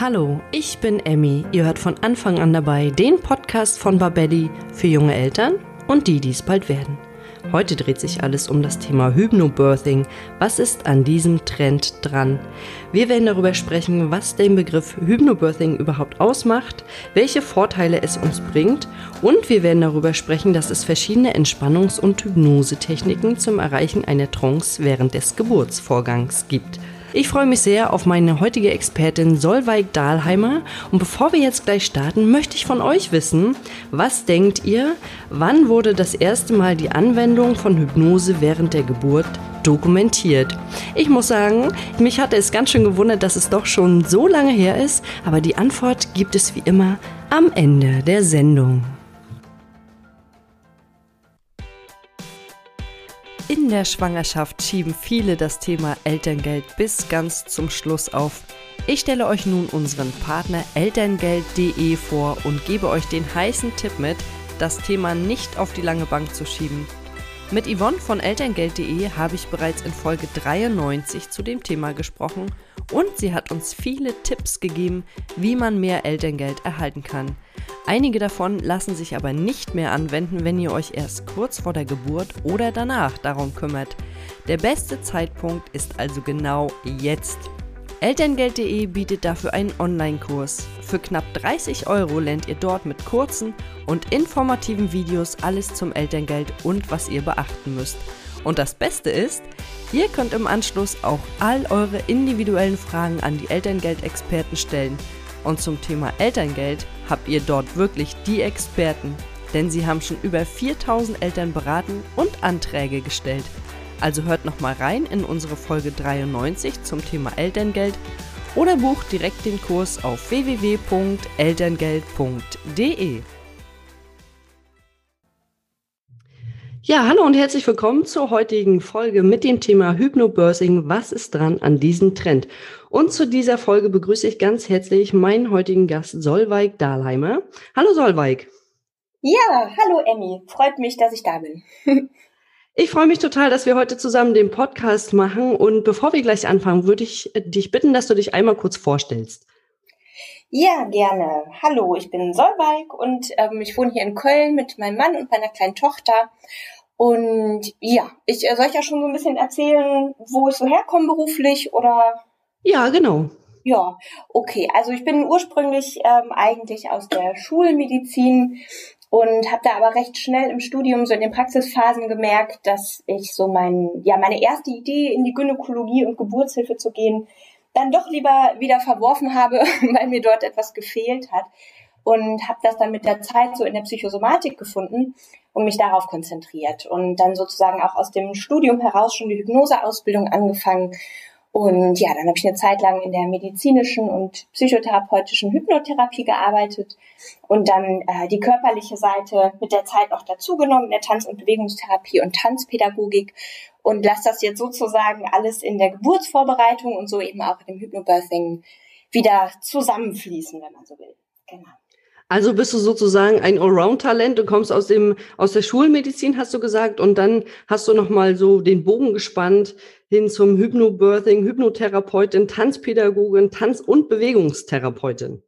Hallo, ich bin Emmy. Ihr hört von Anfang an dabei den Podcast von Babelli für junge Eltern und die, die es bald werden. Heute dreht sich alles um das Thema Hypnobirthing. Was ist an diesem Trend dran? Wir werden darüber sprechen, was den Begriff Hypnobirthing überhaupt ausmacht, welche Vorteile es uns bringt und wir werden darüber sprechen, dass es verschiedene Entspannungs- und Hypnosetechniken zum Erreichen einer Trance während des Geburtsvorgangs gibt. Ich freue mich sehr auf meine heutige Expertin Solveig Dahlheimer. Und bevor wir jetzt gleich starten, möchte ich von euch wissen, was denkt ihr, wann wurde das erste Mal die Anwendung von Hypnose während der Geburt dokumentiert? Ich muss sagen, mich hatte es ganz schön gewundert, dass es doch schon so lange her ist, aber die Antwort gibt es wie immer am Ende der Sendung. In der Schwangerschaft schieben viele das Thema Elterngeld bis ganz zum Schluss auf. Ich stelle euch nun unseren Partner elterngeld.de vor und gebe euch den heißen Tipp mit, das Thema nicht auf die lange Bank zu schieben. Mit Yvonne von elterngeld.de habe ich bereits in Folge 93 zu dem Thema gesprochen und sie hat uns viele Tipps gegeben, wie man mehr Elterngeld erhalten kann. Einige davon lassen sich aber nicht mehr anwenden, wenn ihr euch erst kurz vor der Geburt oder danach darum kümmert. Der beste Zeitpunkt ist also genau jetzt. Elterngeld.de bietet dafür einen Online-Kurs. Für knapp 30 Euro lernt ihr dort mit kurzen und informativen Videos alles zum Elterngeld und was ihr beachten müsst. Und das Beste ist, ihr könnt im Anschluss auch all eure individuellen Fragen an die Elterngeldexperten stellen. Und zum Thema Elterngeld habt ihr dort wirklich die Experten, denn sie haben schon über 4000 Eltern beraten und Anträge gestellt. Also hört nochmal rein in unsere Folge 93 zum Thema Elterngeld oder bucht direkt den Kurs auf www.elterngeld.de. Ja, hallo und herzlich willkommen zur heutigen Folge mit dem Thema Hypnobirthing. Was ist dran an diesem Trend? Und zu dieser Folge begrüße ich ganz herzlich meinen heutigen Gast Solveig Dahlheimer. Hallo Solveig. Ja, hallo Emmy. Freut mich, dass ich da bin. Ich freue mich total, dass wir heute zusammen den Podcast machen. Und bevor wir gleich anfangen, würde ich dich bitten, dass du dich einmal kurz vorstellst. Ja, gerne. Hallo, ich bin Solveig und ähm, ich wohne hier in Köln mit meinem Mann und meiner kleinen Tochter. Und ja, ich äh, soll ich ja schon so ein bisschen erzählen, wo ich so herkomme beruflich oder? Ja, genau. Ja, okay. Also ich bin ursprünglich ähm, eigentlich aus der Schulmedizin und habe da aber recht schnell im Studium so in den Praxisphasen gemerkt, dass ich so mein ja meine erste Idee in die Gynäkologie und Geburtshilfe zu gehen dann doch lieber wieder verworfen habe, weil mir dort etwas gefehlt hat. Und habe das dann mit der Zeit so in der Psychosomatik gefunden und mich darauf konzentriert. Und dann sozusagen auch aus dem Studium heraus schon die Hypnoseausbildung angefangen und ja, dann habe ich eine Zeit lang in der medizinischen und psychotherapeutischen Hypnotherapie gearbeitet und dann äh, die körperliche Seite mit der Zeit noch dazugenommen, in der Tanz- und Bewegungstherapie und Tanzpädagogik und lasse das jetzt sozusagen alles in der Geburtsvorbereitung und so eben auch im Hypnobirthing wieder zusammenfließen, wenn man so will. Genau. Also bist du sozusagen ein Allround-Talent. Du kommst aus dem aus der Schulmedizin, hast du gesagt, und dann hast du noch mal so den Bogen gespannt hin zum Hypnobirthing, Hypnotherapeutin, Tanzpädagogin, Tanz- und Bewegungstherapeutin.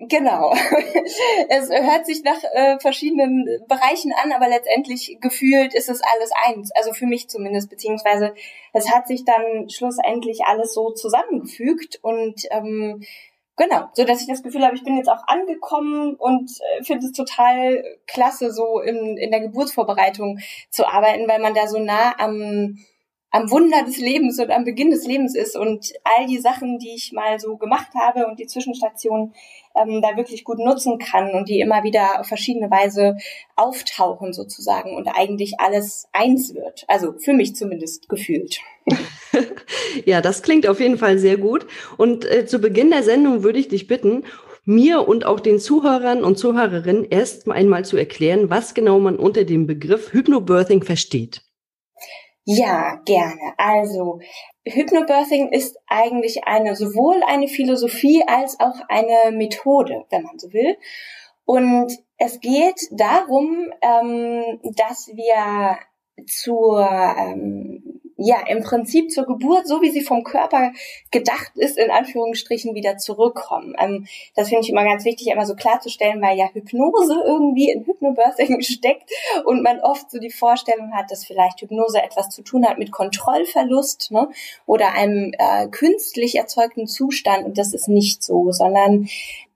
Genau. es hört sich nach äh, verschiedenen Bereichen an, aber letztendlich gefühlt ist es alles eins. Also für mich zumindest, beziehungsweise es hat sich dann schlussendlich alles so zusammengefügt und ähm, Genau, so dass ich das Gefühl habe, ich bin jetzt auch angekommen und äh, finde es total klasse, so in, in der Geburtsvorbereitung zu arbeiten, weil man da so nah am, am Wunder des Lebens und am Beginn des Lebens ist und all die Sachen, die ich mal so gemacht habe und die Zwischenstationen ähm, da wirklich gut nutzen kann und die immer wieder auf verschiedene Weise auftauchen sozusagen und eigentlich alles eins wird. Also für mich zumindest gefühlt. ja, das klingt auf jeden Fall sehr gut. Und äh, zu Beginn der Sendung würde ich dich bitten, mir und auch den Zuhörern und Zuhörerinnen erst einmal zu erklären, was genau man unter dem Begriff Hypnobirthing versteht. Ja, gerne. Also, Hypnobirthing ist eigentlich eine, sowohl eine Philosophie als auch eine Methode, wenn man so will. Und es geht darum, ähm, dass wir zur ähm, ja im Prinzip zur Geburt, so wie sie vom Körper gedacht ist, in Anführungsstrichen wieder zurückkommen. Ähm, das finde ich immer ganz wichtig, immer so klarzustellen, weil ja Hypnose irgendwie in Hypnobirthing steckt und man oft so die Vorstellung hat, dass vielleicht Hypnose etwas zu tun hat mit Kontrollverlust ne, oder einem äh, künstlich erzeugten Zustand und das ist nicht so, sondern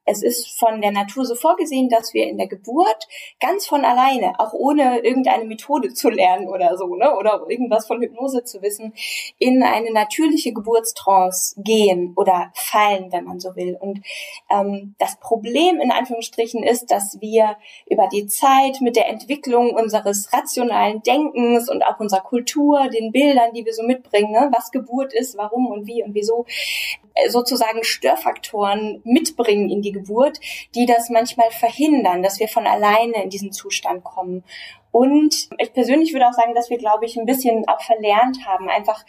es ist von der Natur so vorgesehen, dass wir in der Geburt ganz von alleine, auch ohne irgendeine Methode zu lernen oder so, ne, oder irgendwas von Hypnose zu wissen, in eine natürliche Geburtstrance gehen oder fallen, wenn man so will. Und ähm, das Problem in Anführungsstrichen ist, dass wir über die Zeit mit der Entwicklung unseres rationalen Denkens und auch unserer Kultur, den Bildern, die wir so mitbringen, ne, was Geburt ist, warum und wie und wieso, äh, sozusagen Störfaktoren mitbringen in die Geburt, die das manchmal verhindern, dass wir von alleine in diesen Zustand kommen. Und ich persönlich würde auch sagen, dass wir, glaube ich, ein bisschen auch verlernt haben, einfach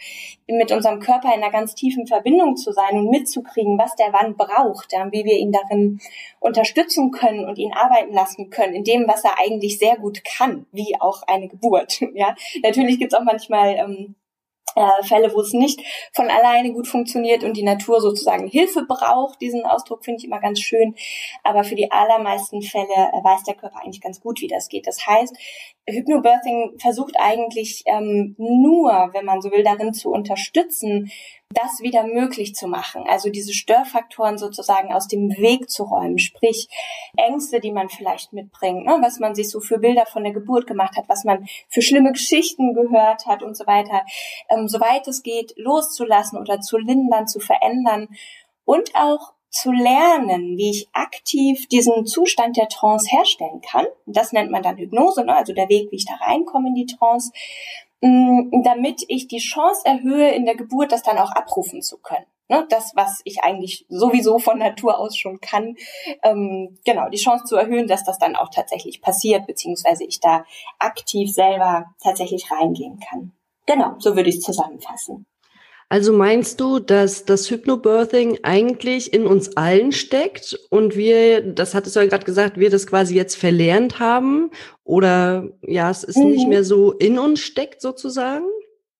mit unserem Körper in einer ganz tiefen Verbindung zu sein und mitzukriegen, was der wann braucht, wie wir ihn darin unterstützen können und ihn arbeiten lassen können, in dem, was er eigentlich sehr gut kann, wie auch eine Geburt. Ja, natürlich gibt es auch manchmal ähm, äh, Fälle, wo es nicht von alleine gut funktioniert und die Natur sozusagen Hilfe braucht. Diesen Ausdruck finde ich immer ganz schön. Aber für die allermeisten Fälle äh, weiß der Körper eigentlich ganz gut, wie das geht. Das heißt, Hypnobirthing versucht eigentlich ähm, nur, wenn man so will, darin zu unterstützen, das wieder möglich zu machen. Also diese Störfaktoren sozusagen aus dem Weg zu räumen, sprich Ängste, die man vielleicht mitbringt, ne, was man sich so für Bilder von der Geburt gemacht hat, was man für schlimme Geschichten gehört hat und so weiter, ähm, soweit es geht, loszulassen oder zu lindern, zu verändern. Und auch zu lernen, wie ich aktiv diesen Zustand der Trance herstellen kann. Das nennt man dann Hypnose, ne? also der Weg, wie ich da reinkomme in die Trance, mm, damit ich die Chance erhöhe, in der Geburt das dann auch abrufen zu können. Ne? Das, was ich eigentlich sowieso von Natur aus schon kann, ähm, genau, die Chance zu erhöhen, dass das dann auch tatsächlich passiert, beziehungsweise ich da aktiv selber tatsächlich reingehen kann. Genau, so würde ich es zusammenfassen. Also meinst du, dass das Hypnobirthing eigentlich in uns allen steckt und wir, das hattest du ja gerade gesagt, wir das quasi jetzt verlernt haben oder ja, es ist mhm. nicht mehr so in uns steckt sozusagen?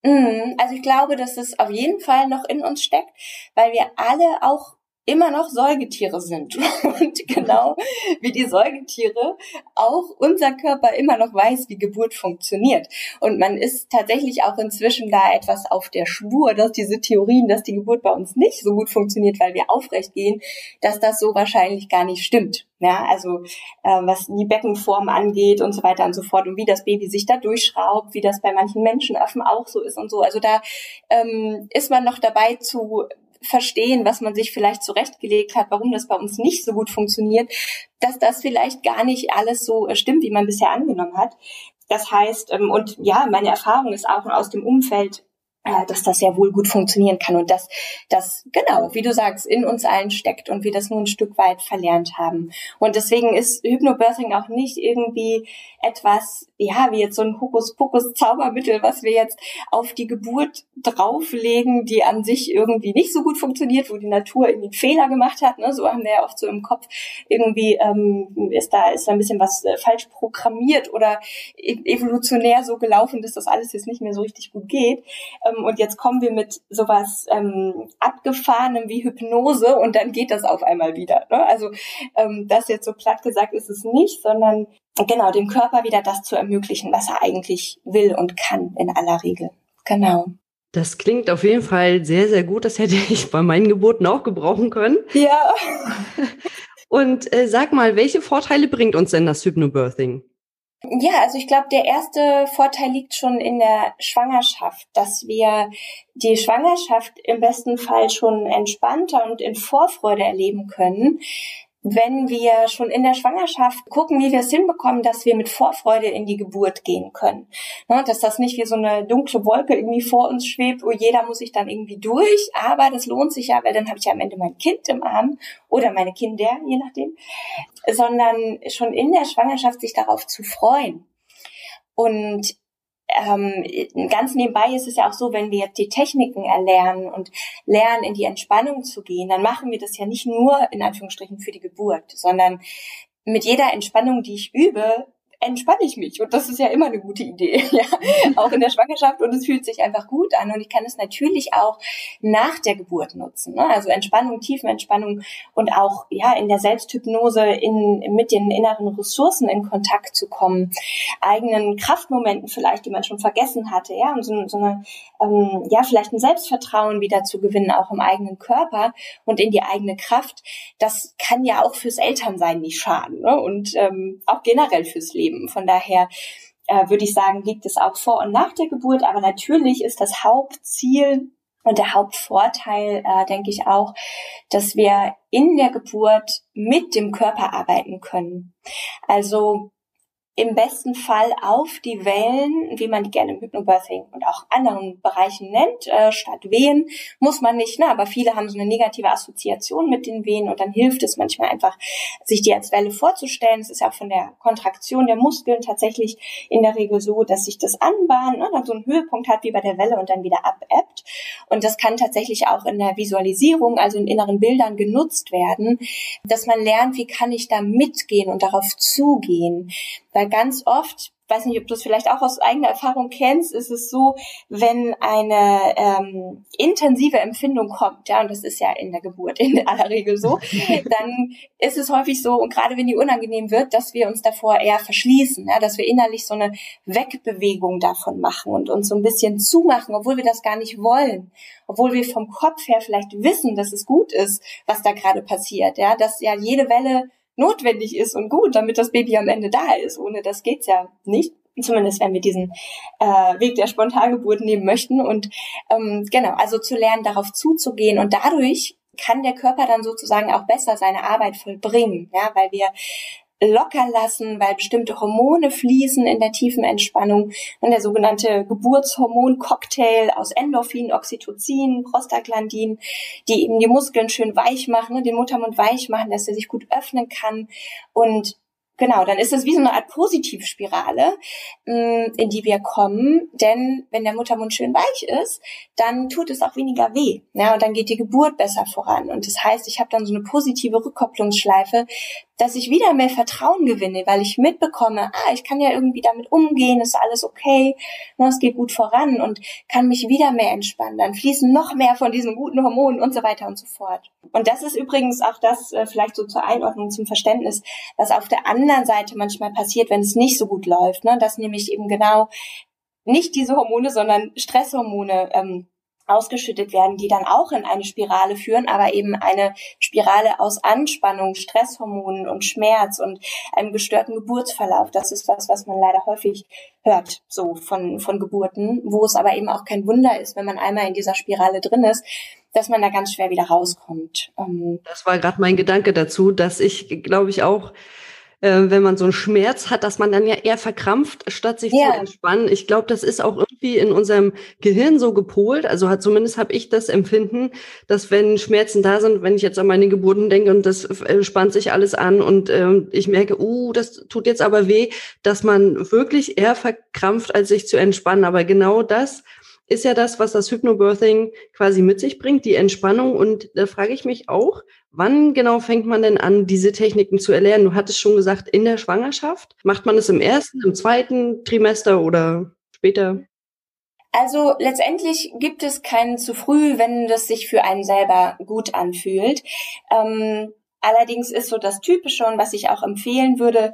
Mhm. Also ich glaube, dass es auf jeden Fall noch in uns steckt, weil wir alle auch immer noch Säugetiere sind. Und genau wie die Säugetiere auch unser Körper immer noch weiß, wie Geburt funktioniert. Und man ist tatsächlich auch inzwischen da etwas auf der Spur, dass diese Theorien, dass die Geburt bei uns nicht so gut funktioniert, weil wir aufrecht gehen, dass das so wahrscheinlich gar nicht stimmt. Ja, also äh, was die Beckenform angeht und so weiter und so fort und wie das Baby sich da durchschraubt, wie das bei manchen Menschenaffen auch so ist und so. Also da ähm, ist man noch dabei zu verstehen, was man sich vielleicht zurechtgelegt hat, warum das bei uns nicht so gut funktioniert, dass das vielleicht gar nicht alles so äh, stimmt, wie man bisher angenommen hat. Das heißt, ähm, und ja, meine Erfahrung ist auch aus dem Umfeld, äh, dass das ja wohl gut funktionieren kann und dass das genau, wie du sagst, in uns allen steckt und wir das nur ein Stück weit verlernt haben. Und deswegen ist Hypnobirthing auch nicht irgendwie etwas, ja, wie jetzt so ein Hokuspokus-Zaubermittel, was wir jetzt auf die Geburt drauflegen, die an sich irgendwie nicht so gut funktioniert, wo die Natur irgendwie Fehler gemacht hat. Ne? So haben wir ja oft so im Kopf irgendwie ähm, ist da ist da ein bisschen was äh, falsch programmiert oder e evolutionär so gelaufen, dass das alles jetzt nicht mehr so richtig gut geht. Ähm, und jetzt kommen wir mit sowas ähm, abgefahrenem wie Hypnose und dann geht das auf einmal wieder. Ne? Also ähm, das jetzt so platt gesagt ist es nicht, sondern genau, dem Körper wieder das zu ermöglichen, was er eigentlich will und kann in aller Regel. Genau. Das klingt auf jeden Fall sehr, sehr gut. Das hätte ich bei meinen Geburten auch gebrauchen können. Ja. Und äh, sag mal, welche Vorteile bringt uns denn das Hypnobirthing? Ja, also ich glaube, der erste Vorteil liegt schon in der Schwangerschaft, dass wir die Schwangerschaft im besten Fall schon entspannter und in Vorfreude erleben können, wenn wir schon in der Schwangerschaft gucken, wie wir es hinbekommen, dass wir mit Vorfreude in die Geburt gehen können. Ne, dass das nicht wie so eine dunkle Wolke irgendwie vor uns schwebt, wo jeder muss sich dann irgendwie durch, aber das lohnt sich ja, weil dann habe ich ja am Ende mein Kind im Arm oder meine Kinder, je nachdem, sondern schon in der Schwangerschaft sich darauf zu freuen. Und ähm, ganz nebenbei ist es ja auch so, wenn wir jetzt die Techniken erlernen und lernen, in die Entspannung zu gehen, dann machen wir das ja nicht nur in Anführungsstrichen für die Geburt, sondern mit jeder Entspannung, die ich übe, entspanne ich mich. Und das ist ja immer eine gute Idee, ja, auch in der Schwangerschaft. Und es fühlt sich einfach gut an. Und ich kann es natürlich auch nach der Geburt nutzen. Ne? Also Entspannung, Tiefenentspannung und auch ja in der Selbsthypnose in, mit den inneren Ressourcen in Kontakt zu kommen, eigenen Kraftmomenten vielleicht, die man schon vergessen hatte, ja, und so, so eine, ähm, ja, vielleicht ein Selbstvertrauen wieder zu gewinnen, auch im eigenen Körper und in die eigene Kraft. Das kann ja auch fürs Elternsein nicht schaden ne? und ähm, auch generell fürs Leben. Von daher äh, würde ich sagen, liegt es auch vor und nach der Geburt. Aber natürlich ist das Hauptziel und der Hauptvorteil, äh, denke ich auch, dass wir in der Geburt mit dem Körper arbeiten können. Also im besten Fall auf die Wellen, wie man die gerne im Hypnobirthing und auch anderen Bereichen nennt, äh, statt Wehen, muss man nicht, ne? aber viele haben so eine negative Assoziation mit den Wehen und dann hilft es manchmal einfach, sich die als Welle vorzustellen. Es ist ja auch von der Kontraktion der Muskeln tatsächlich in der Regel so, dass sich das anbahnt, ne? dann so einen Höhepunkt hat wie bei der Welle und dann wieder abebbt. Und das kann tatsächlich auch in der Visualisierung, also in inneren Bildern genutzt werden, dass man lernt, wie kann ich da mitgehen und darauf zugehen. Weil ganz oft weiß nicht, ob du es vielleicht auch aus eigener Erfahrung kennst, ist es so, wenn eine ähm, intensive Empfindung kommt, ja, und das ist ja in der Geburt in aller Regel so, dann ist es häufig so, und gerade wenn die unangenehm wird, dass wir uns davor eher verschließen, ja, dass wir innerlich so eine Wegbewegung davon machen und uns so ein bisschen zumachen, obwohl wir das gar nicht wollen, obwohl wir vom Kopf her vielleicht wissen, dass es gut ist, was da gerade passiert, ja, dass ja jede Welle notwendig ist und gut, damit das Baby am Ende da ist. Ohne das geht's ja nicht. Zumindest wenn wir diesen äh, Weg der Spontangeburt nehmen möchten. Und ähm, genau, also zu lernen, darauf zuzugehen. Und dadurch kann der Körper dann sozusagen auch besser seine Arbeit vollbringen, ja, weil wir locker lassen, weil bestimmte Hormone fließen in der tiefen Entspannung. Und der sogenannte Geburtshormon-Cocktail aus Endorphin, Oxytocin, Prostaglandin, die eben die Muskeln schön weich machen, den Muttermund weich machen, dass er sich gut öffnen kann und Genau, dann ist es wie so eine Art Positivspirale, mm, in die wir kommen. Denn wenn der Muttermund schön weich ist, dann tut es auch weniger weh. Ja, und dann geht die Geburt besser voran. Und das heißt, ich habe dann so eine positive Rückkopplungsschleife, dass ich wieder mehr Vertrauen gewinne, weil ich mitbekomme, ah, ich kann ja irgendwie damit umgehen, ist alles okay, ne, es geht gut voran und kann mich wieder mehr entspannen. Dann fließen noch mehr von diesen guten Hormonen und so weiter und so fort. Und das ist übrigens auch das, äh, vielleicht so zur Einordnung, zum Verständnis, was auf der anderen Seite manchmal passiert, wenn es nicht so gut läuft, ne? dass nämlich eben genau nicht diese Hormone, sondern Stresshormone ähm, ausgeschüttet werden, die dann auch in eine Spirale führen, aber eben eine Spirale aus Anspannung, Stresshormonen und Schmerz und einem gestörten Geburtsverlauf. Das ist was, was man leider häufig hört, so von, von Geburten, wo es aber eben auch kein Wunder ist, wenn man einmal in dieser Spirale drin ist, dass man da ganz schwer wieder rauskommt. Ähm, das war gerade mein Gedanke dazu, dass ich, glaube ich, auch äh, wenn man so einen Schmerz hat, dass man dann ja eher verkrampft, statt sich ja. zu entspannen. Ich glaube, das ist auch irgendwie in unserem Gehirn so gepolt. Also hat zumindest habe ich das Empfinden, dass wenn Schmerzen da sind, wenn ich jetzt an meine Geburten denke und das äh, spannt sich alles an und äh, ich merke, uh, das tut jetzt aber weh, dass man wirklich eher verkrampft, als sich zu entspannen. Aber genau das ist ja das, was das Hypnobirthing quasi mit sich bringt, die Entspannung. Und da frage ich mich auch, wann genau fängt man denn an, diese Techniken zu erlernen? Du hattest schon gesagt, in der Schwangerschaft. Macht man es im ersten, im zweiten Trimester oder später? Also letztendlich gibt es keinen zu früh, wenn das sich für einen selber gut anfühlt. Ähm, allerdings ist so das Typische und was ich auch empfehlen würde,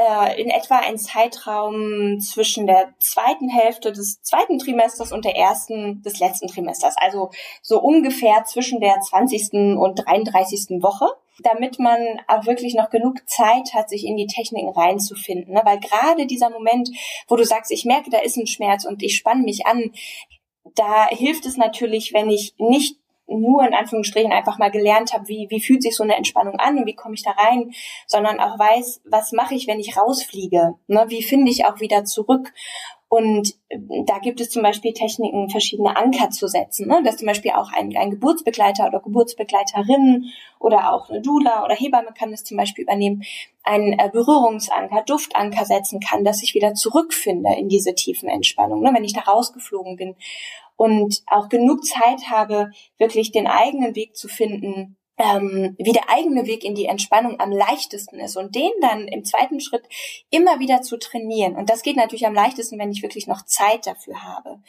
äh, in etwa ein Zeitraum zwischen der zweiten Hälfte des zweiten Trimesters und der ersten des letzten Trimesters. Also so ungefähr zwischen der 20. und 33. Woche damit man auch wirklich noch genug Zeit hat, sich in die Techniken reinzufinden. Ne? Weil gerade dieser Moment, wo du sagst, ich merke, da ist ein Schmerz und ich spanne mich an, da hilft es natürlich, wenn ich nicht nur in Anführungsstrichen einfach mal gelernt habe, wie, wie fühlt sich so eine Entspannung an und wie komme ich da rein, sondern auch weiß, was mache ich, wenn ich rausfliege? Ne? Wie finde ich auch wieder zurück? Und äh, da gibt es zum Beispiel Techniken, verschiedene Anker zu setzen, ne? dass zum Beispiel auch ein, ein Geburtsbegleiter oder Geburtsbegleiterin oder auch eine Dula oder Hebamme kann das zum Beispiel übernehmen, einen äh, Berührungsanker, Duftanker setzen kann, dass ich wieder zurückfinde in diese tiefen Entspannung, ne? wenn ich da rausgeflogen bin und auch genug Zeit habe, wirklich den eigenen Weg zu finden, ähm, wie der eigene Weg in die Entspannung am leichtesten ist und den dann im zweiten Schritt immer wieder zu trainieren. Und das geht natürlich am leichtesten, wenn ich wirklich noch Zeit dafür habe.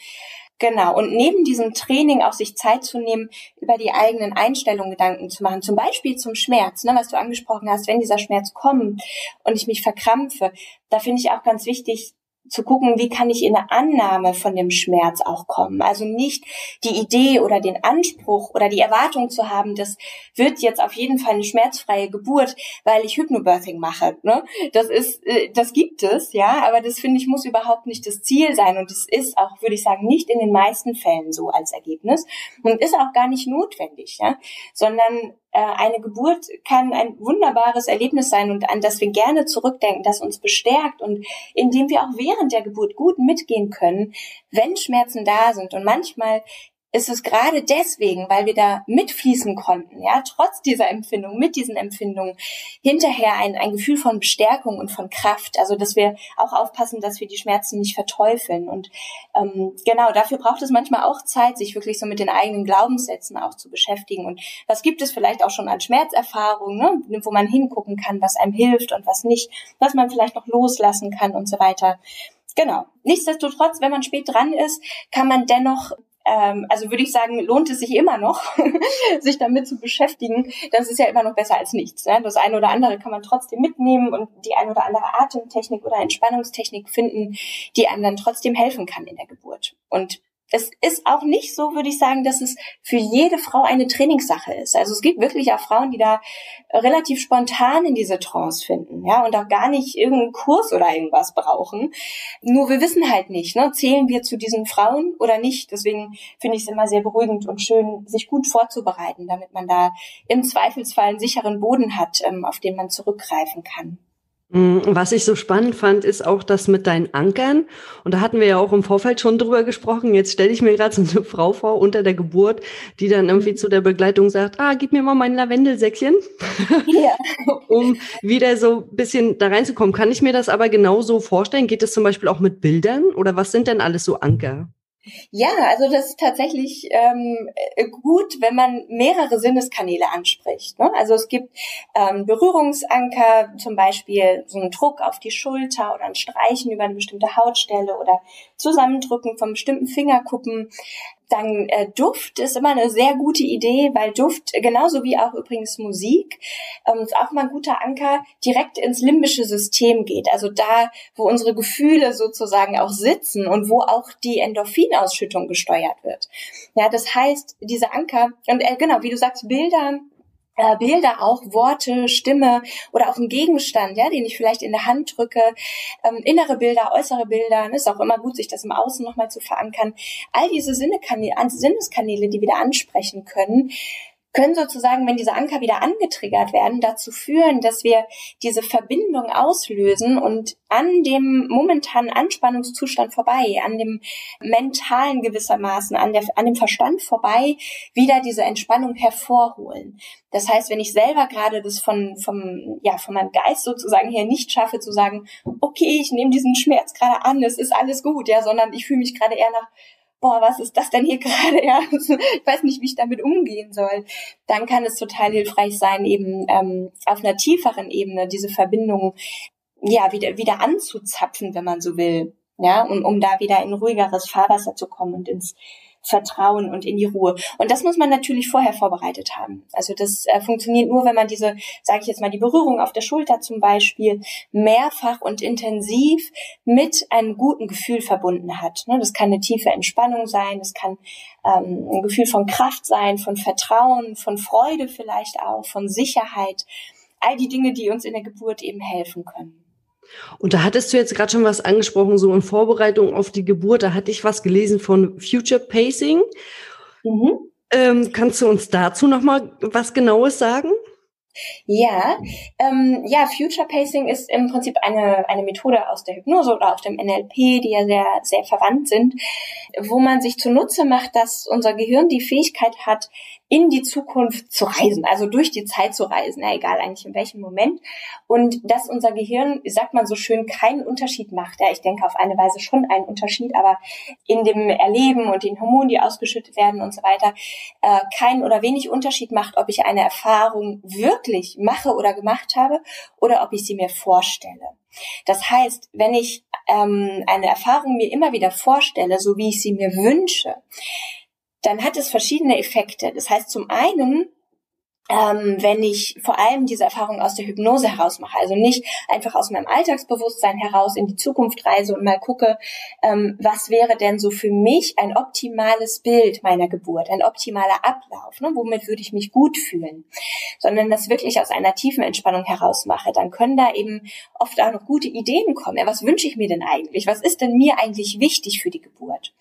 Genau. Und neben diesem Training auch sich Zeit zu nehmen, über die eigenen Einstellungen Gedanken zu machen. Zum Beispiel zum Schmerz, ne, was du angesprochen hast, wenn dieser Schmerz kommt und ich mich verkrampfe. Da finde ich auch ganz wichtig, zu gucken, wie kann ich in eine Annahme von dem Schmerz auch kommen. Also nicht die Idee oder den Anspruch oder die Erwartung zu haben, das wird jetzt auf jeden Fall eine schmerzfreie Geburt, weil ich Hypnobirthing mache. Ne? Das ist, äh, das gibt es, ja, aber das finde ich muss überhaupt nicht das Ziel sein und es ist auch, würde ich sagen, nicht in den meisten Fällen so als Ergebnis und ist auch gar nicht notwendig, ja, sondern eine Geburt kann ein wunderbares Erlebnis sein und an das wir gerne zurückdenken, das uns bestärkt und indem wir auch während der Geburt gut mitgehen können, wenn Schmerzen da sind. Und manchmal ist es gerade deswegen, weil wir da mitfließen konnten, ja, trotz dieser Empfindung, mit diesen Empfindungen, hinterher ein, ein Gefühl von Bestärkung und von Kraft. Also, dass wir auch aufpassen, dass wir die Schmerzen nicht verteufeln. Und ähm, genau, dafür braucht es manchmal auch Zeit, sich wirklich so mit den eigenen Glaubenssätzen auch zu beschäftigen. Und was gibt es vielleicht auch schon an Schmerzerfahrungen, ne, wo man hingucken kann, was einem hilft und was nicht, was man vielleicht noch loslassen kann und so weiter. Genau. Nichtsdestotrotz, wenn man spät dran ist, kann man dennoch ähm, also würde ich sagen, lohnt es sich immer noch, sich damit zu beschäftigen. Das ist ja immer noch besser als nichts. Ne? Das eine oder andere kann man trotzdem mitnehmen und die eine oder andere Atemtechnik oder Entspannungstechnik finden, die einem dann trotzdem helfen kann in der Geburt. Und es ist auch nicht so, würde ich sagen, dass es für jede Frau eine Trainingssache ist. Also es gibt wirklich auch Frauen, die da relativ spontan in diese Trance finden, ja, und auch gar nicht irgendeinen Kurs oder irgendwas brauchen. Nur wir wissen halt nicht, ne, zählen wir zu diesen Frauen oder nicht. Deswegen finde ich es immer sehr beruhigend und schön, sich gut vorzubereiten, damit man da im Zweifelsfall einen sicheren Boden hat, ähm, auf den man zurückgreifen kann. Mm, was ich so spannend fand, ist auch das mit deinen Ankern. Und da hatten wir ja auch im Vorfeld schon drüber gesprochen. Jetzt stelle ich mir gerade so eine Frau vor unter der Geburt, die dann irgendwie zu der Begleitung sagt, ah, gib mir mal mein Lavendelsäckchen, ja. um wieder so ein bisschen da reinzukommen. Kann ich mir das aber genauso vorstellen? Geht das zum Beispiel auch mit Bildern? Oder was sind denn alles so Anker? Ja, also das ist tatsächlich ähm, äh, gut, wenn man mehrere Sinneskanäle anspricht. Ne? Also es gibt ähm, Berührungsanker, zum Beispiel so einen Druck auf die Schulter oder ein Streichen über eine bestimmte Hautstelle oder Zusammendrücken von bestimmten Fingerkuppen. Dann äh, Duft ist immer eine sehr gute Idee, weil Duft, genauso wie auch übrigens Musik, ähm, ist auch mal ein guter Anker, direkt ins limbische System geht. Also da, wo unsere Gefühle sozusagen auch sitzen und wo auch die Endorphinausschüttung gesteuert wird. Ja, das heißt, diese Anker, und äh, genau, wie du sagst, Bilder, äh, Bilder auch, Worte, Stimme oder auch ein Gegenstand, ja, den ich vielleicht in der Hand drücke, ähm, innere Bilder, äußere Bilder, ne, ist auch immer gut, sich das im Außen nochmal zu verankern. All diese Sinneskanäle, Sinneskanäle, die wir da ansprechen können, können sozusagen, wenn diese Anker wieder angetriggert werden, dazu führen, dass wir diese Verbindung auslösen und an dem momentanen Anspannungszustand vorbei, an dem mentalen gewissermaßen, an, der, an dem Verstand vorbei, wieder diese Entspannung hervorholen. Das heißt, wenn ich selber gerade das von, vom, ja, von meinem Geist sozusagen her nicht schaffe, zu sagen, okay, ich nehme diesen Schmerz gerade an, es ist alles gut, ja, sondern ich fühle mich gerade eher nach boah, was ist das denn hier gerade? Ja, ich weiß nicht, wie ich damit umgehen soll. Dann kann es total hilfreich sein, eben ähm, auf einer tieferen Ebene diese Verbindung ja wieder wieder anzuzapfen, wenn man so will. Ja, und um da wieder in ruhigeres Fahrwasser zu kommen und ins Vertrauen und in die Ruhe. Und das muss man natürlich vorher vorbereitet haben. Also das äh, funktioniert nur, wenn man diese, sage ich jetzt mal, die Berührung auf der Schulter zum Beispiel mehrfach und intensiv mit einem guten Gefühl verbunden hat. Ne, das kann eine tiefe Entspannung sein, das kann ähm, ein Gefühl von Kraft sein, von Vertrauen, von Freude vielleicht auch, von Sicherheit. All die Dinge, die uns in der Geburt eben helfen können. Und da hattest du jetzt gerade schon was angesprochen, so in Vorbereitung auf die Geburt. Da hatte ich was gelesen von Future Pacing. Mhm. Ähm, kannst du uns dazu noch mal was Genaues sagen? Ja, ähm, ja, Future Pacing ist im Prinzip eine, eine Methode aus der Hypnose oder aus dem NLP, die ja sehr, sehr verwandt sind, wo man sich zunutze macht, dass unser Gehirn die Fähigkeit hat, in die Zukunft zu reisen, also durch die Zeit zu reisen, ja, egal eigentlich in welchem Moment. Und dass unser Gehirn, sagt man so schön, keinen Unterschied macht. Ja, ich denke auf eine Weise schon einen Unterschied, aber in dem Erleben und den Hormonen, die ausgeschüttet werden und so weiter, äh, keinen oder wenig Unterschied macht, ob ich eine Erfahrung wirklich mache oder gemacht habe oder ob ich sie mir vorstelle. Das heißt, wenn ich ähm, eine Erfahrung mir immer wieder vorstelle, so wie ich sie mir wünsche, dann hat es verschiedene Effekte. Das heißt, zum einen ähm, wenn ich vor allem diese Erfahrung aus der Hypnose heraus mache. Also nicht einfach aus meinem Alltagsbewusstsein heraus in die Zukunft reise und mal gucke, ähm, was wäre denn so für mich ein optimales Bild meiner Geburt, ein optimaler Ablauf, ne? womit würde ich mich gut fühlen, sondern das wirklich aus einer tiefen Entspannung heraus mache. Dann können da eben oft auch noch gute Ideen kommen. Ja, was wünsche ich mir denn eigentlich? Was ist denn mir eigentlich wichtig für die Geburt?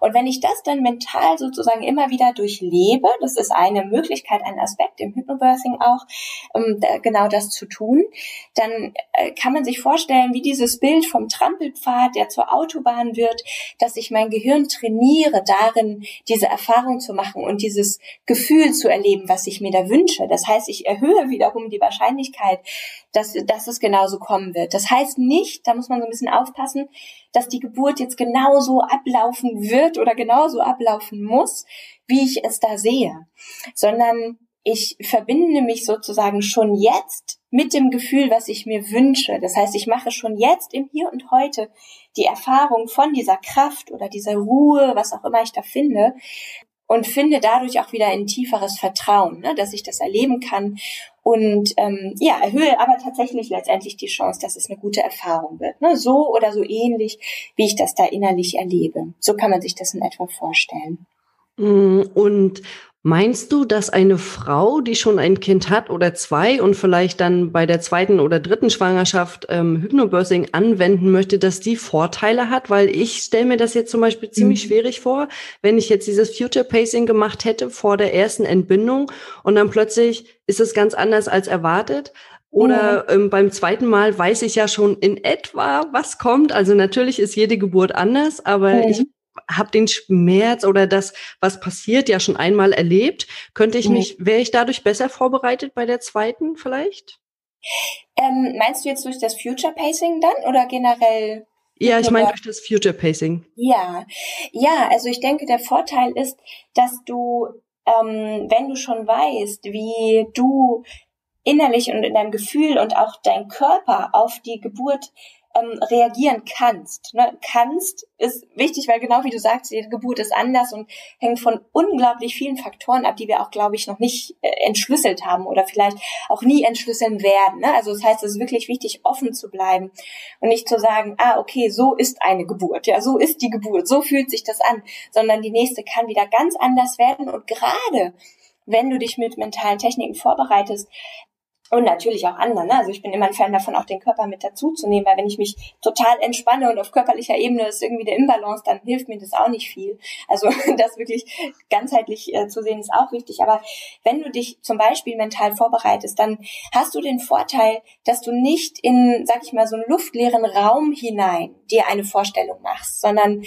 Und wenn ich das dann mental sozusagen immer wieder durchlebe, das ist eine Möglichkeit, ein Aspekt im Hypnobirthing auch, um da genau das zu tun, dann äh, kann man sich vorstellen, wie dieses Bild vom Trampelpfad, der zur Autobahn wird, dass ich mein Gehirn trainiere, darin diese Erfahrung zu machen und dieses Gefühl zu erleben, was ich mir da wünsche. Das heißt, ich erhöhe wiederum die Wahrscheinlichkeit, dass, dass es genauso kommen wird. Das heißt nicht, da muss man so ein bisschen aufpassen, dass die Geburt jetzt genauso ablaufen wird oder genauso ablaufen muss, wie ich es da sehe, sondern ich verbinde mich sozusagen schon jetzt mit dem Gefühl, was ich mir wünsche. Das heißt, ich mache schon jetzt im Hier und Heute die Erfahrung von dieser Kraft oder dieser Ruhe, was auch immer ich da finde, und finde dadurch auch wieder ein tieferes Vertrauen, ne, dass ich das erleben kann und ähm, ja erhöhe aber tatsächlich letztendlich die Chance, dass es eine gute Erfahrung wird, ne, so oder so ähnlich, wie ich das da innerlich erlebe. So kann man sich das in etwa vorstellen. Mm, und Meinst du, dass eine Frau, die schon ein Kind hat oder zwei und vielleicht dann bei der zweiten oder dritten Schwangerschaft ähm, Hypnobirthing anwenden möchte, dass die Vorteile hat? Weil ich stelle mir das jetzt zum Beispiel ziemlich mhm. schwierig vor, wenn ich jetzt dieses Future Pacing gemacht hätte vor der ersten Entbindung und dann plötzlich ist es ganz anders als erwartet. Oder ähm, beim zweiten Mal weiß ich ja schon in etwa, was kommt. Also natürlich ist jede Geburt anders, aber mhm. ich habe den Schmerz oder das, was passiert, ja schon einmal erlebt. Könnte ich mich, wäre ich dadurch besser vorbereitet bei der zweiten vielleicht? Ähm, meinst du jetzt durch das Future Pacing dann oder generell? Ja, ich meine durch das Future Pacing. Ja, ja, also ich denke, der Vorteil ist, dass du, ähm, wenn du schon weißt, wie du innerlich und in deinem Gefühl und auch dein Körper auf die Geburt ähm, reagieren kannst. Ne? Kannst ist wichtig, weil genau wie du sagst, jede Geburt ist anders und hängt von unglaublich vielen Faktoren ab, die wir auch, glaube ich, noch nicht äh, entschlüsselt haben oder vielleicht auch nie entschlüsseln werden. Ne? Also das heißt, es ist wirklich wichtig, offen zu bleiben und nicht zu sagen, ah, okay, so ist eine Geburt, ja, so ist die Geburt, so fühlt sich das an, sondern die nächste kann wieder ganz anders werden und gerade wenn du dich mit mentalen Techniken vorbereitest, und natürlich auch anderen. Ne? Also ich bin immer ein Fan davon, auch den Körper mit dazuzunehmen, weil wenn ich mich total entspanne und auf körperlicher Ebene ist irgendwie der Imbalance, dann hilft mir das auch nicht viel. Also das wirklich ganzheitlich äh, zu sehen ist auch wichtig. Aber wenn du dich zum Beispiel mental vorbereitest, dann hast du den Vorteil, dass du nicht in, sag ich mal, so einen luftleeren Raum hinein dir eine Vorstellung machst, sondern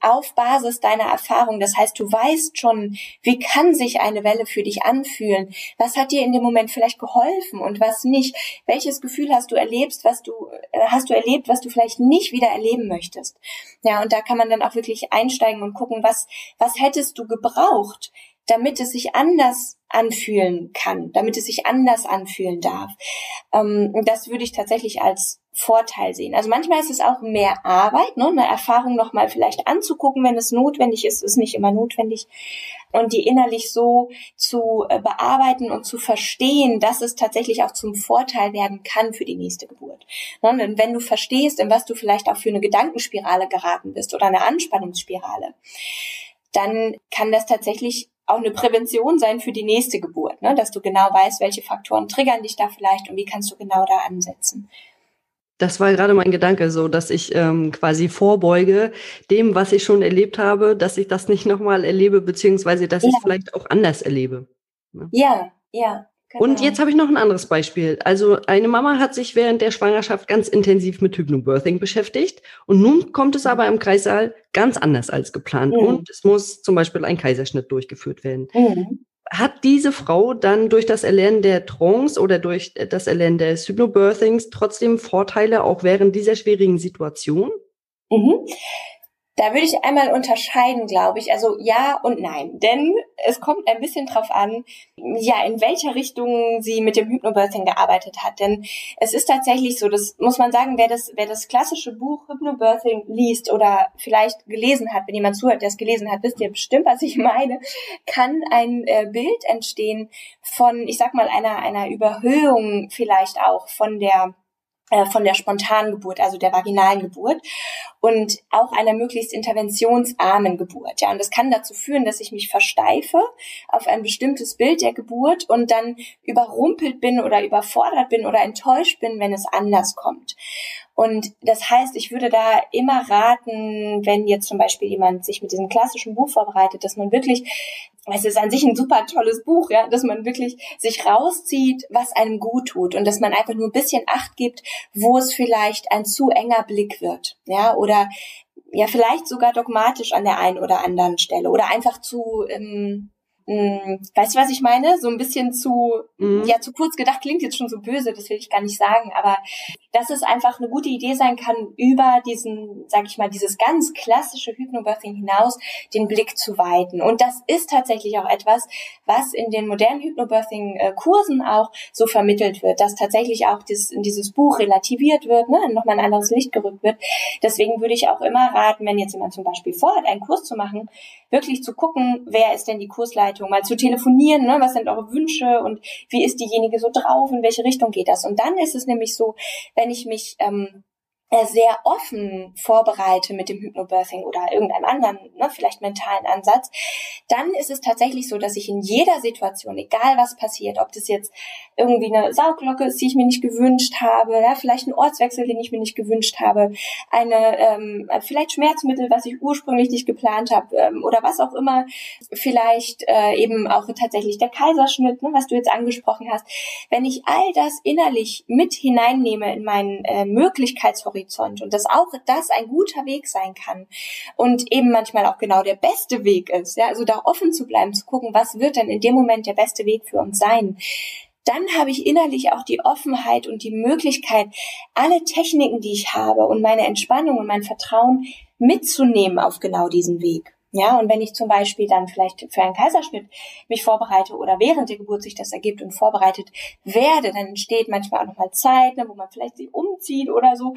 auf Basis deiner Erfahrung. Das heißt, du weißt schon, wie kann sich eine Welle für dich anfühlen? Was hat dir in dem Moment vielleicht geholfen? Und was nicht? Welches Gefühl hast du erlebst, was du äh, hast du erlebt, was du vielleicht nicht wieder erleben möchtest? Ja, und da kann man dann auch wirklich einsteigen und gucken, was was hättest du gebraucht, damit es sich anders anfühlen kann, damit es sich anders anfühlen darf. Ähm, das würde ich tatsächlich als Vorteil sehen. Also manchmal ist es auch mehr Arbeit, ne, eine Erfahrung nochmal vielleicht anzugucken, wenn es notwendig ist, ist nicht immer notwendig. Und die innerlich so zu äh, bearbeiten und zu verstehen, dass es tatsächlich auch zum Vorteil werden kann für die nächste Geburt. Ne, denn wenn du verstehst, in was du vielleicht auch für eine Gedankenspirale geraten bist oder eine Anspannungsspirale, dann kann das tatsächlich auch eine Prävention sein für die nächste Geburt, ne? dass du genau weißt, welche Faktoren triggern dich da vielleicht und wie kannst du genau da ansetzen. Das war gerade mein Gedanke, so dass ich ähm, quasi vorbeuge dem, was ich schon erlebt habe, dass ich das nicht nochmal erlebe, beziehungsweise dass ja. ich es vielleicht auch anders erlebe. Ne? Ja, ja. Genau. Und jetzt habe ich noch ein anderes Beispiel. Also eine Mama hat sich während der Schwangerschaft ganz intensiv mit Hypnobirthing beschäftigt und nun kommt es aber im Kreissaal ganz anders als geplant mhm. und es muss zum Beispiel ein Kaiserschnitt durchgeführt werden. Mhm. hat diese Frau dann durch das Erlernen der Trance oder durch das Erlernen des Hypnobirthings trotzdem Vorteile auch während dieser schwierigen Situation? Mhm. Da würde ich einmal unterscheiden, glaube ich. Also ja und nein. Denn es kommt ein bisschen drauf an, ja, in welcher Richtung sie mit dem Hypnobirthing gearbeitet hat. Denn es ist tatsächlich so, das muss man sagen, wer das, wer das klassische Buch Hypnobirthing liest oder vielleicht gelesen hat, wenn jemand zuhört, der es gelesen hat, wisst ihr bestimmt, was ich meine, kann ein äh, Bild entstehen von, ich sag mal, einer, einer Überhöhung vielleicht auch von der von der spontanen Geburt, also der vaginalen Geburt und auch einer möglichst interventionsarmen Geburt. Ja, und das kann dazu führen, dass ich mich versteife auf ein bestimmtes Bild der Geburt und dann überrumpelt bin oder überfordert bin oder enttäuscht bin, wenn es anders kommt. Und das heißt, ich würde da immer raten, wenn jetzt zum Beispiel jemand sich mit diesem klassischen Buch vorbereitet, dass man wirklich es ist an sich ein super tolles Buch, ja, dass man wirklich sich rauszieht, was einem gut tut und dass man einfach nur ein bisschen Acht gibt, wo es vielleicht ein zu enger Blick wird, ja, oder ja, vielleicht sogar dogmatisch an der einen oder anderen Stelle oder einfach zu ähm, mh, hm, weißt du, was ich meine? So ein bisschen zu, mhm. ja, zu kurz gedacht klingt jetzt schon so böse, das will ich gar nicht sagen, aber dass es einfach eine gute Idee sein kann, über diesen, sag ich mal, dieses ganz klassische Hypnobirthing hinaus den Blick zu weiten. Und das ist tatsächlich auch etwas, was in den modernen Hypnobirthing-Kursen auch so vermittelt wird, dass tatsächlich auch dieses, in dieses Buch relativiert wird, ne, nochmal ein anderes Licht gerückt wird. Deswegen würde ich auch immer raten, wenn jetzt jemand zum Beispiel vorhat, einen Kurs zu machen, wirklich zu gucken, wer ist denn die Kursleitung, mal zu telefonieren, ne, was sind eure Wünsche und wie ist diejenige so drauf, in welche Richtung geht das. Und dann ist es nämlich so, wenn ich mich ähm, äh, sehr offen vorbereite mit dem Hypnobirthing oder irgendeinem anderen, ne, vielleicht mentalen Ansatz, dann ist es tatsächlich so, dass ich in jeder Situation, egal was passiert, ob das jetzt irgendwie eine Sauglocke ist, die ich mir nicht gewünscht habe, ja, vielleicht ein Ortswechsel, den ich mir nicht gewünscht habe, eine ähm, vielleicht Schmerzmittel, was ich ursprünglich nicht geplant habe ähm, oder was auch immer, vielleicht äh, eben auch tatsächlich der Kaiserschnitt, ne, was du jetzt angesprochen hast. Wenn ich all das innerlich mit hineinnehme in meinen äh, Möglichkeitshorizont, Horizont und dass auch das ein guter Weg sein kann und eben manchmal auch genau der beste Weg ist. Ja, also da offen zu bleiben, zu gucken, was wird denn in dem Moment der beste Weg für uns sein dann habe ich innerlich auch die Offenheit und die Möglichkeit, alle Techniken, die ich habe und meine Entspannung und mein Vertrauen mitzunehmen auf genau diesen Weg. Ja, und wenn ich zum Beispiel dann vielleicht für einen Kaiserschnitt mich vorbereite oder während der Geburt sich das ergibt und vorbereitet werde, dann entsteht manchmal auch nochmal Zeit, ne, wo man vielleicht sich umzieht oder so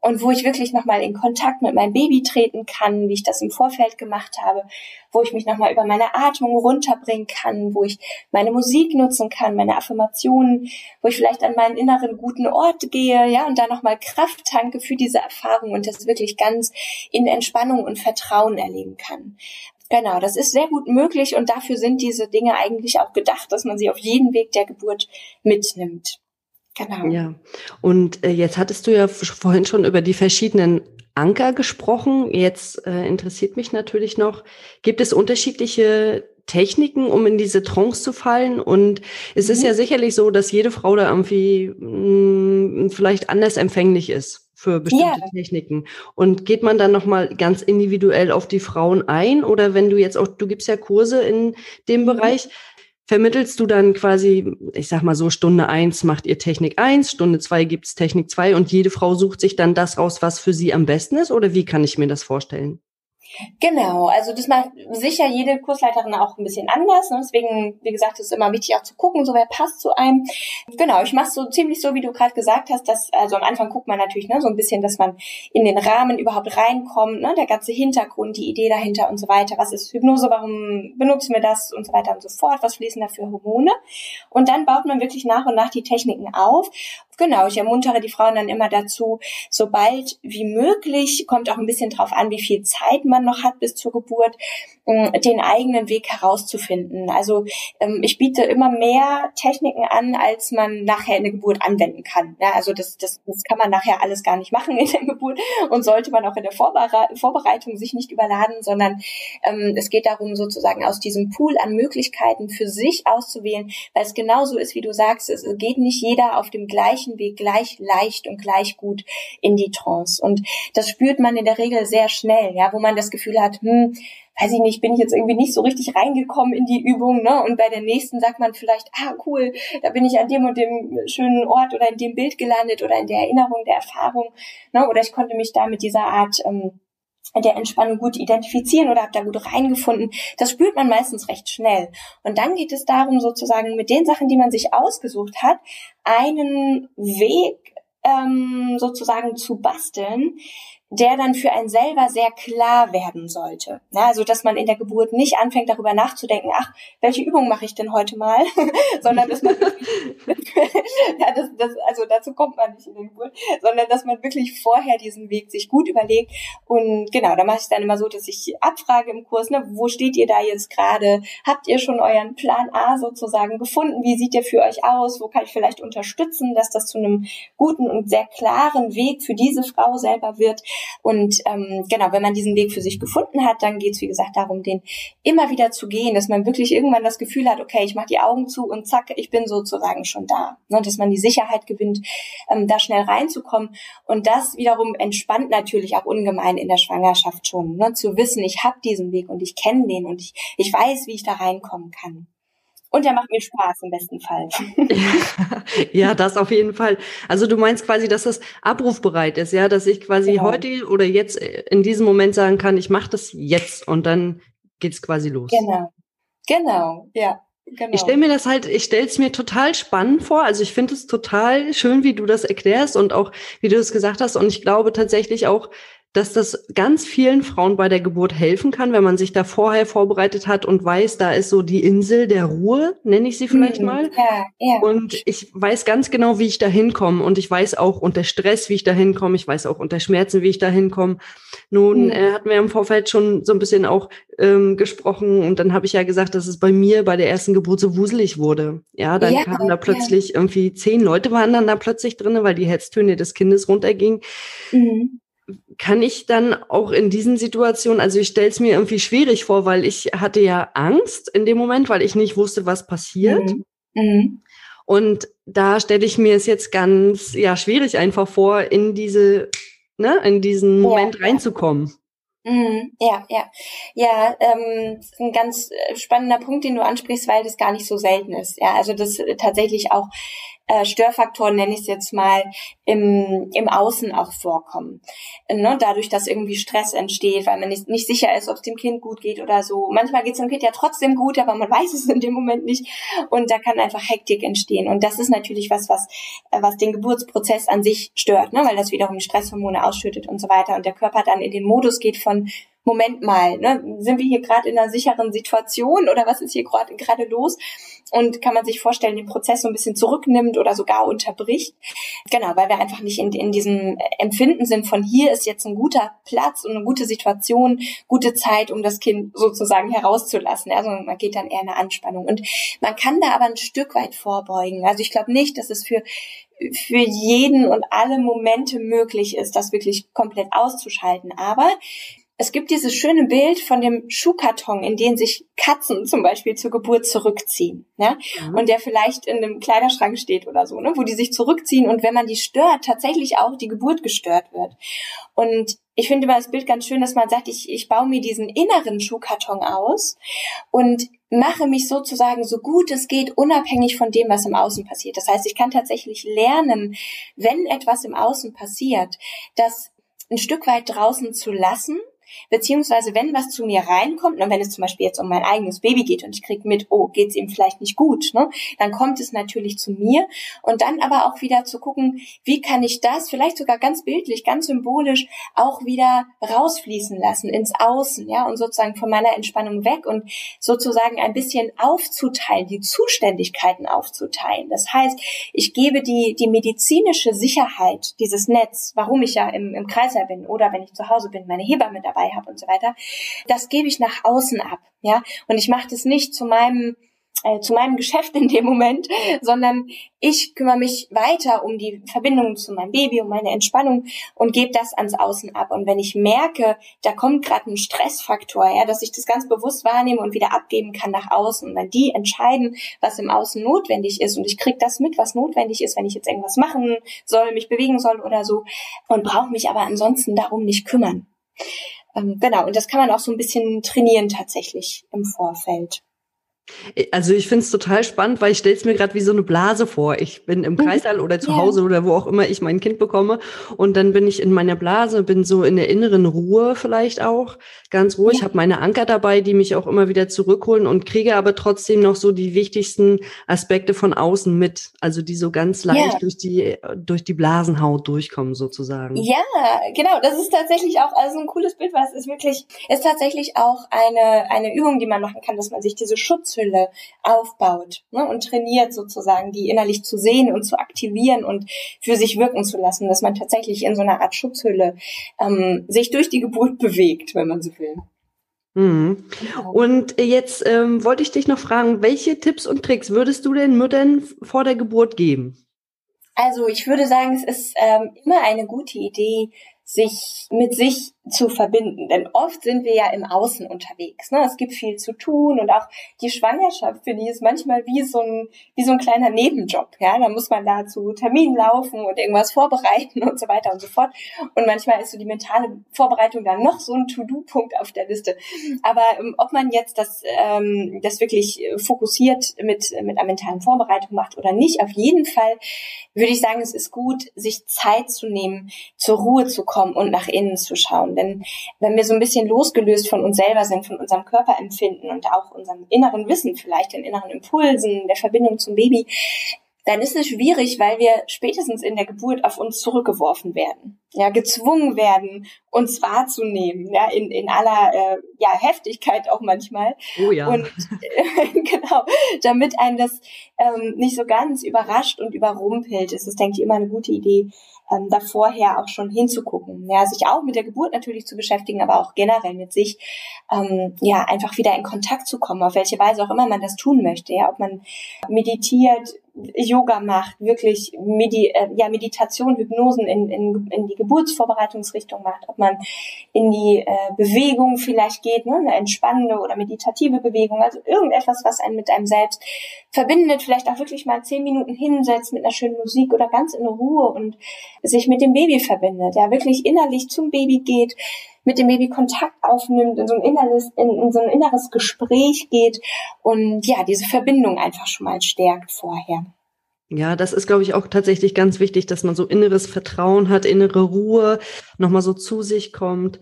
und wo ich wirklich nochmal in Kontakt mit meinem Baby treten kann, wie ich das im Vorfeld gemacht habe, wo ich mich nochmal über meine Atmung runterbringen kann, wo ich meine Musik nutzen kann, meine Affirmationen, wo ich vielleicht an meinen inneren guten Ort gehe, ja, und da nochmal Kraft tanke für diese Erfahrung und das wirklich ganz in Entspannung und Vertrauen erleben kann. Genau, das ist sehr gut möglich und dafür sind diese Dinge eigentlich auch gedacht, dass man sie auf jeden Weg der Geburt mitnimmt. Genau. Ja, und äh, jetzt hattest du ja vorhin schon über die verschiedenen Anker gesprochen. Jetzt äh, interessiert mich natürlich noch, gibt es unterschiedliche Techniken, um in diese Trance zu fallen? Und es mhm. ist ja sicherlich so, dass jede Frau da irgendwie mh, mm, vielleicht anders empfänglich ist für bestimmte ja. Techniken. Und geht man dann nochmal ganz individuell auf die Frauen ein? Oder wenn du jetzt auch, du gibst ja Kurse in dem mhm. Bereich, vermittelst du dann quasi, ich sag mal so, Stunde eins macht ihr Technik eins, Stunde zwei gibt's Technik zwei und jede Frau sucht sich dann das raus, was für sie am besten ist? Oder wie kann ich mir das vorstellen? Genau, also das macht sicher jede Kursleiterin auch ein bisschen anders. Ne? Deswegen, wie gesagt, ist immer wichtig auch zu gucken, so wer passt zu einem. Genau, ich mache so ziemlich so, wie du gerade gesagt hast, dass also am Anfang guckt man natürlich ne, so ein bisschen, dass man in den Rahmen überhaupt reinkommt, ne, der ganze Hintergrund, die Idee dahinter und so weiter. Was ist Hypnose? Warum benutzen wir das und so weiter und so fort? Was fließen da für Hormone? Und dann baut man wirklich nach und nach die Techniken auf genau, ich ermuntere die Frauen dann immer dazu, sobald wie möglich, kommt auch ein bisschen drauf an, wie viel Zeit man noch hat bis zur Geburt, ähm, den eigenen Weg herauszufinden. Also ähm, ich biete immer mehr Techniken an, als man nachher in der Geburt anwenden kann. Also das, das, das kann man nachher alles gar nicht machen in der Geburt und sollte man auch in der Vorbereitung sich nicht überladen, sondern ähm, es geht darum, sozusagen aus diesem Pool an Möglichkeiten für sich auszuwählen, weil es genauso ist, wie du sagst, es geht nicht jeder auf dem gleichen gleichen Weg gleich leicht und gleich gut in die Trance. Und das spürt man in der Regel sehr schnell, ja, wo man das Gefühl hat, hm, weiß ich nicht, bin ich jetzt irgendwie nicht so richtig reingekommen in die Übung, ne? Und bei der nächsten sagt man vielleicht, ah cool, da bin ich an dem und dem schönen Ort oder in dem Bild gelandet oder in der Erinnerung, der Erfahrung, ne? Oder ich konnte mich da mit dieser Art ähm, der Entspannung gut identifizieren oder habe da gut reingefunden. Das spürt man meistens recht schnell. Und dann geht es darum, sozusagen mit den Sachen, die man sich ausgesucht hat, einen Weg ähm, sozusagen zu basteln, der dann für einen selber sehr klar werden sollte. Ja, also dass man in der Geburt nicht anfängt darüber nachzudenken, ach, welche Übung mache ich denn heute mal, sondern dass man ja, das, das, also dazu kommt man nicht in der Geburt, sondern dass man wirklich vorher diesen Weg sich gut überlegt und genau, da mache ich dann immer so, dass ich abfrage im Kurs, ne, wo steht ihr da jetzt gerade? Habt ihr schon euren Plan A sozusagen gefunden? Wie sieht der für euch aus? Wo kann ich vielleicht unterstützen, dass das zu einem guten und sehr klaren Weg für diese Frau selber wird? Und ähm, genau, wenn man diesen Weg für sich gefunden hat, dann geht es, wie gesagt, darum, den immer wieder zu gehen, dass man wirklich irgendwann das Gefühl hat, okay, ich mache die Augen zu und zack, ich bin sozusagen schon da. Ne? Dass man die Sicherheit gewinnt, ähm, da schnell reinzukommen. Und das wiederum entspannt natürlich auch ungemein in der Schwangerschaft schon. Ne? Zu wissen, ich habe diesen Weg und ich kenne den und ich, ich weiß, wie ich da reinkommen kann. Und der macht mir Spaß im besten Fall. ja, das auf jeden Fall. Also du meinst quasi, dass das abrufbereit ist, ja, dass ich quasi genau. heute oder jetzt in diesem Moment sagen kann, ich mache das jetzt und dann geht's quasi los. Genau. Genau, ja. Genau. Ich stelle mir das halt, ich stelle es mir total spannend vor. Also ich finde es total schön, wie du das erklärst und auch wie du es gesagt hast. Und ich glaube tatsächlich auch, dass das ganz vielen Frauen bei der Geburt helfen kann, wenn man sich da vorher vorbereitet hat und weiß, da ist so die Insel der Ruhe, nenne ich sie vielleicht mhm. mal. Ja, ja. Und ich weiß ganz genau, wie ich da hinkomme. Und ich weiß auch unter Stress, wie ich da hinkomme. Ich weiß auch unter Schmerzen, wie ich da hinkomme. Nun mhm. äh, hatten wir im Vorfeld schon so ein bisschen auch ähm, gesprochen und dann habe ich ja gesagt, dass es bei mir bei der ersten Geburt so wuselig wurde. Ja, dann ja, kamen da plötzlich irgendwie zehn Leute waren dann da plötzlich drin, weil die Herztöne des Kindes runtergingen. Mhm kann ich dann auch in diesen Situationen, also ich stelle es mir irgendwie schwierig vor, weil ich hatte ja Angst in dem Moment, weil ich nicht wusste, was passiert. Mhm. Mhm. Und da stelle ich mir es jetzt ganz ja schwierig einfach vor, in diese, ne, in diesen Moment ja. reinzukommen. Mhm, ja, ja. Ja, ähm, ein ganz äh, spannender Punkt, den du ansprichst, weil das gar nicht so selten ist. Ja, also das äh, tatsächlich auch äh, Störfaktoren, nenne ich es jetzt mal, im, im Außen auch vorkommen. Ne? Dadurch, dass irgendwie Stress entsteht, weil man nicht, nicht sicher ist, ob es dem Kind gut geht oder so. Manchmal geht es dem Kind ja trotzdem gut, aber man weiß es in dem Moment nicht. Und da kann einfach Hektik entstehen. Und das ist natürlich was, was, äh, was den Geburtsprozess an sich stört, ne? weil das wiederum Stresshormone ausschüttet und so weiter. Und der Körper dann in den Modus geht von Moment mal, ne, sind wir hier gerade in einer sicheren Situation oder was ist hier gerade los? Und kann man sich vorstellen, den Prozess so ein bisschen zurücknimmt oder sogar unterbricht. Genau, weil wir einfach nicht in, in diesem Empfinden sind von hier ist jetzt ein guter Platz und eine gute Situation, gute Zeit, um das Kind sozusagen herauszulassen. Also man geht dann eher in eine Anspannung. Und man kann da aber ein Stück weit vorbeugen. Also ich glaube nicht, dass es für für jeden und alle Momente möglich ist, das wirklich komplett auszuschalten. Aber es gibt dieses schöne Bild von dem Schuhkarton, in den sich Katzen zum Beispiel zur Geburt zurückziehen, ne? Mhm. Und der vielleicht in einem Kleiderschrank steht oder so, ne? Wo die sich zurückziehen und wenn man die stört, tatsächlich auch die Geburt gestört wird. Und ich finde immer das Bild ganz schön, dass man sagt, ich, ich baue mir diesen inneren Schuhkarton aus und mache mich sozusagen so gut es geht unabhängig von dem, was im Außen passiert. Das heißt, ich kann tatsächlich lernen, wenn etwas im Außen passiert, das ein Stück weit draußen zu lassen Beziehungsweise, wenn was zu mir reinkommt, und wenn es zum Beispiel jetzt um mein eigenes Baby geht und ich krieg mit, oh, geht's ihm vielleicht nicht gut, ne, dann kommt es natürlich zu mir. Und dann aber auch wieder zu gucken, wie kann ich das vielleicht sogar ganz bildlich, ganz symbolisch auch wieder rausfließen lassen ins Außen, ja, und sozusagen von meiner Entspannung weg und sozusagen ein bisschen aufzuteilen, die Zuständigkeiten aufzuteilen. Das heißt, ich gebe die, die medizinische Sicherheit, dieses Netz, warum ich ja im, im Kreislauf bin oder wenn ich zu Hause bin, meine Hebamme dabei dabei habe und so weiter, das gebe ich nach außen ab, ja. Und ich mache das nicht zu meinem äh, zu meinem Geschäft in dem Moment, sondern ich kümmere mich weiter um die Verbindung zu meinem Baby, um meine Entspannung und gebe das ans Außen ab. Und wenn ich merke, da kommt gerade ein Stressfaktor, ja, dass ich das ganz bewusst wahrnehme und wieder abgeben kann nach außen, und dann die entscheiden, was im Außen notwendig ist und ich krieg das mit, was notwendig ist, wenn ich jetzt irgendwas machen soll, mich bewegen soll oder so und brauche mich aber ansonsten darum nicht kümmern Ähm, genau, und das kann man auch so ein bisschen trainieren tatsächlich im Vorfeld. Also ich finde es total spannend, weil ich stelle es mir gerade wie so eine Blase vor. Ich bin im mhm. Kreissaal oder zu Hause oder wo auch immer ich mein Kind bekomme und dann bin ich in meiner Blase, bin so in der inneren Ruhe vielleicht auch, ganz ruhig, ja. habe meine Anker dabei, die mich auch immer wieder zurückholen und kriege aber trotzdem noch so die wichtigsten Aspekte von außen mit, also die so ganz leicht ja. durch die durch die Blasenhaut durchkommen sozusagen. Ja, genau, das ist tatsächlich auch also ein cooles Bild, weil es ist wirklich ist tatsächlich auch eine eine Übung, die man machen kann, dass man sich diese Schutz Schutzhülle aufbaut ne, und trainiert sozusagen, die innerlich zu sehen und zu aktivieren und für sich wirken zu lassen, dass man tatsächlich in so einer Art Schutzhülle ähm, sich durch die Geburt bewegt, wenn man so will. Mhm. Genau. Und jetzt ähm, wollte ich dich noch fragen, welche Tipps und Tricks würdest du den Müttern vor der Geburt geben? Also ich würde sagen, es ist ähm, immer eine gute Idee, sich mit sich zu verbinden. Denn oft sind wir ja im Außen unterwegs. Ne? Es gibt viel zu tun und auch die Schwangerschaft, finde ich, ist manchmal wie so ein, wie so ein kleiner Nebenjob. Ja, da muss man da zu Terminen laufen und irgendwas vorbereiten und so weiter und so fort. Und manchmal ist so die mentale Vorbereitung dann noch so ein To-Do-Punkt auf der Liste. Aber ähm, ob man jetzt das, ähm, das wirklich fokussiert mit, mit einer mentalen Vorbereitung macht oder nicht, auf jeden Fall würde ich sagen, es ist gut, sich Zeit zu nehmen, zur Ruhe zu kommen und nach innen zu schauen. Denn wenn wir so ein bisschen losgelöst von uns selber sind, von unserem Körperempfinden und auch unserem inneren Wissen, vielleicht den inneren Impulsen, der Verbindung zum Baby, dann ist es schwierig, weil wir spätestens in der Geburt auf uns zurückgeworfen werden, ja, gezwungen werden, uns wahrzunehmen, ja, in, in aller äh, ja, Heftigkeit auch manchmal. Oh ja. Und äh, genau, damit einen das ähm, nicht so ganz überrascht und überrumpelt, ist es, denke ich, immer eine gute Idee, ähm, da vorher auch schon hinzugucken. Ja, sich auch mit der Geburt natürlich zu beschäftigen, aber auch generell mit sich, ähm, ja, einfach wieder in Kontakt zu kommen, auf welche Weise auch immer man das tun möchte. Ja, ob man meditiert, Yoga macht, wirklich Medi äh, ja, Meditation, Hypnosen in, in, in die Geburtsvorbereitungsrichtung macht, ob man in die äh, Bewegung vielleicht geht, ne, eine entspannende oder meditative Bewegung, also irgendetwas, was einen mit einem selbst verbindet, vielleicht auch wirklich mal zehn Minuten hinsetzt mit einer schönen Musik oder ganz in Ruhe und sich mit dem Baby verbindet, ja, wirklich innerlich zum Baby geht, mit dem Baby Kontakt aufnimmt, in so ein inneres, in, in so ein inneres Gespräch geht und ja, diese Verbindung einfach schon mal stärkt vorher. Ja, das ist, glaube ich, auch tatsächlich ganz wichtig, dass man so inneres Vertrauen hat, innere Ruhe, nochmal so zu sich kommt.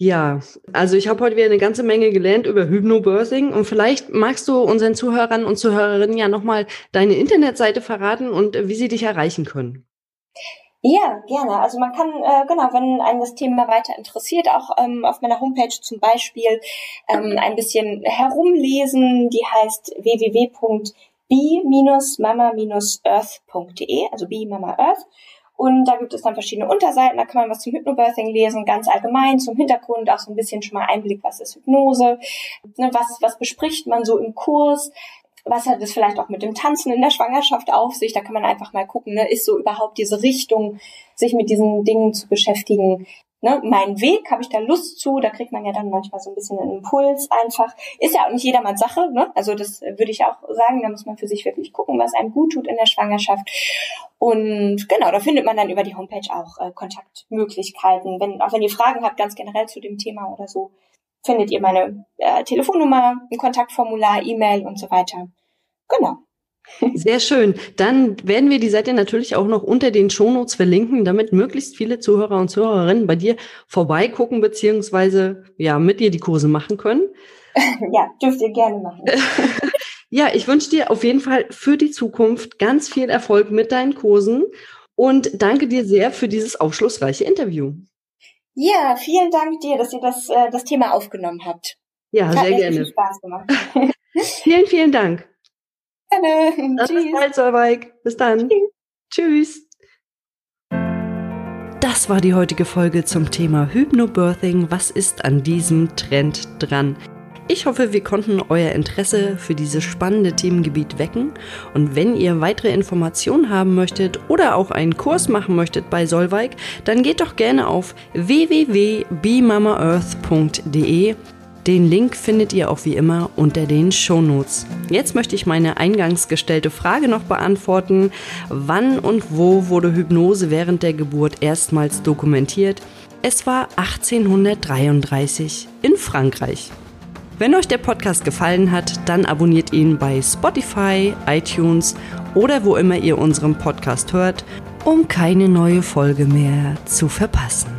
Ja, also ich habe heute wieder eine ganze Menge gelernt über Hypnobirthing und vielleicht magst du unseren Zuhörern und Zuhörerinnen ja nochmal deine Internetseite verraten und wie sie dich erreichen können. Ja, gerne. Also man kann, äh, genau, wenn einen das Thema weiter interessiert, auch ähm, auf meiner Homepage zum Beispiel ähm, ein bisschen herumlesen. Die heißt www.b-mama-earth.de, also b Mama Earth. Und da gibt es dann verschiedene Unterseiten, da kann man was zum Hypnobirthing lesen, ganz allgemein zum Hintergrund, auch so ein bisschen schon mal Einblick, was ist Hypnose, ne, was, was bespricht man so im Kurs, was hat es vielleicht auch mit dem Tanzen in der Schwangerschaft auf sich? Da kann man einfach mal gucken, ne, ist so überhaupt diese Richtung, sich mit diesen Dingen zu beschäftigen. Ne, mein Weg, habe ich da Lust zu? Da kriegt man ja dann manchmal so ein bisschen einen Impuls einfach. Ist ja auch nicht jedermanns Sache, ne? Also das würde ich auch sagen, da muss man für sich wirklich gucken, was einem gut tut in der Schwangerschaft. Und genau, da findet man dann über die Homepage auch äh, Kontaktmöglichkeiten. Wenn, auch wenn ihr Fragen habt, ganz generell zu dem Thema oder so, findet ihr meine äh, Telefonnummer, ein Kontaktformular, E-Mail und so weiter. Genau. Sehr schön. Dann werden wir die Seite natürlich auch noch unter den Shownotes verlinken, damit möglichst viele Zuhörer und Zuhörerinnen bei dir vorbeigucken beziehungsweise ja mit dir die Kurse machen können. Ja, dürft ihr gerne machen. ja, ich wünsche dir auf jeden Fall für die Zukunft ganz viel Erfolg mit deinen Kursen und danke dir sehr für dieses aufschlussreiche Interview. Ja, vielen Dank dir, dass ihr das, äh, das Thema aufgenommen habt. Ja, Hat sehr gerne. Viel Spaß gemacht. vielen, vielen Dank. Gerne. Bis bald. Bis dann. Tschüss. Tschüss. Das war die heutige Folge zum Thema Hypnobirthing. Was ist an diesem Trend dran? Ich hoffe, wir konnten euer Interesse für dieses spannende Themengebiet wecken. Und wenn ihr weitere Informationen haben möchtet oder auch einen Kurs machen möchtet bei Solveig, dann geht doch gerne auf www.bemamaearth.de. Den Link findet ihr auch wie immer unter den Shownotes. Jetzt möchte ich meine eingangs gestellte Frage noch beantworten. Wann und wo wurde Hypnose während der Geburt erstmals dokumentiert? Es war 1833 in Frankreich. Wenn euch der Podcast gefallen hat, dann abonniert ihn bei Spotify, iTunes oder wo immer ihr unseren Podcast hört, um keine neue Folge mehr zu verpassen.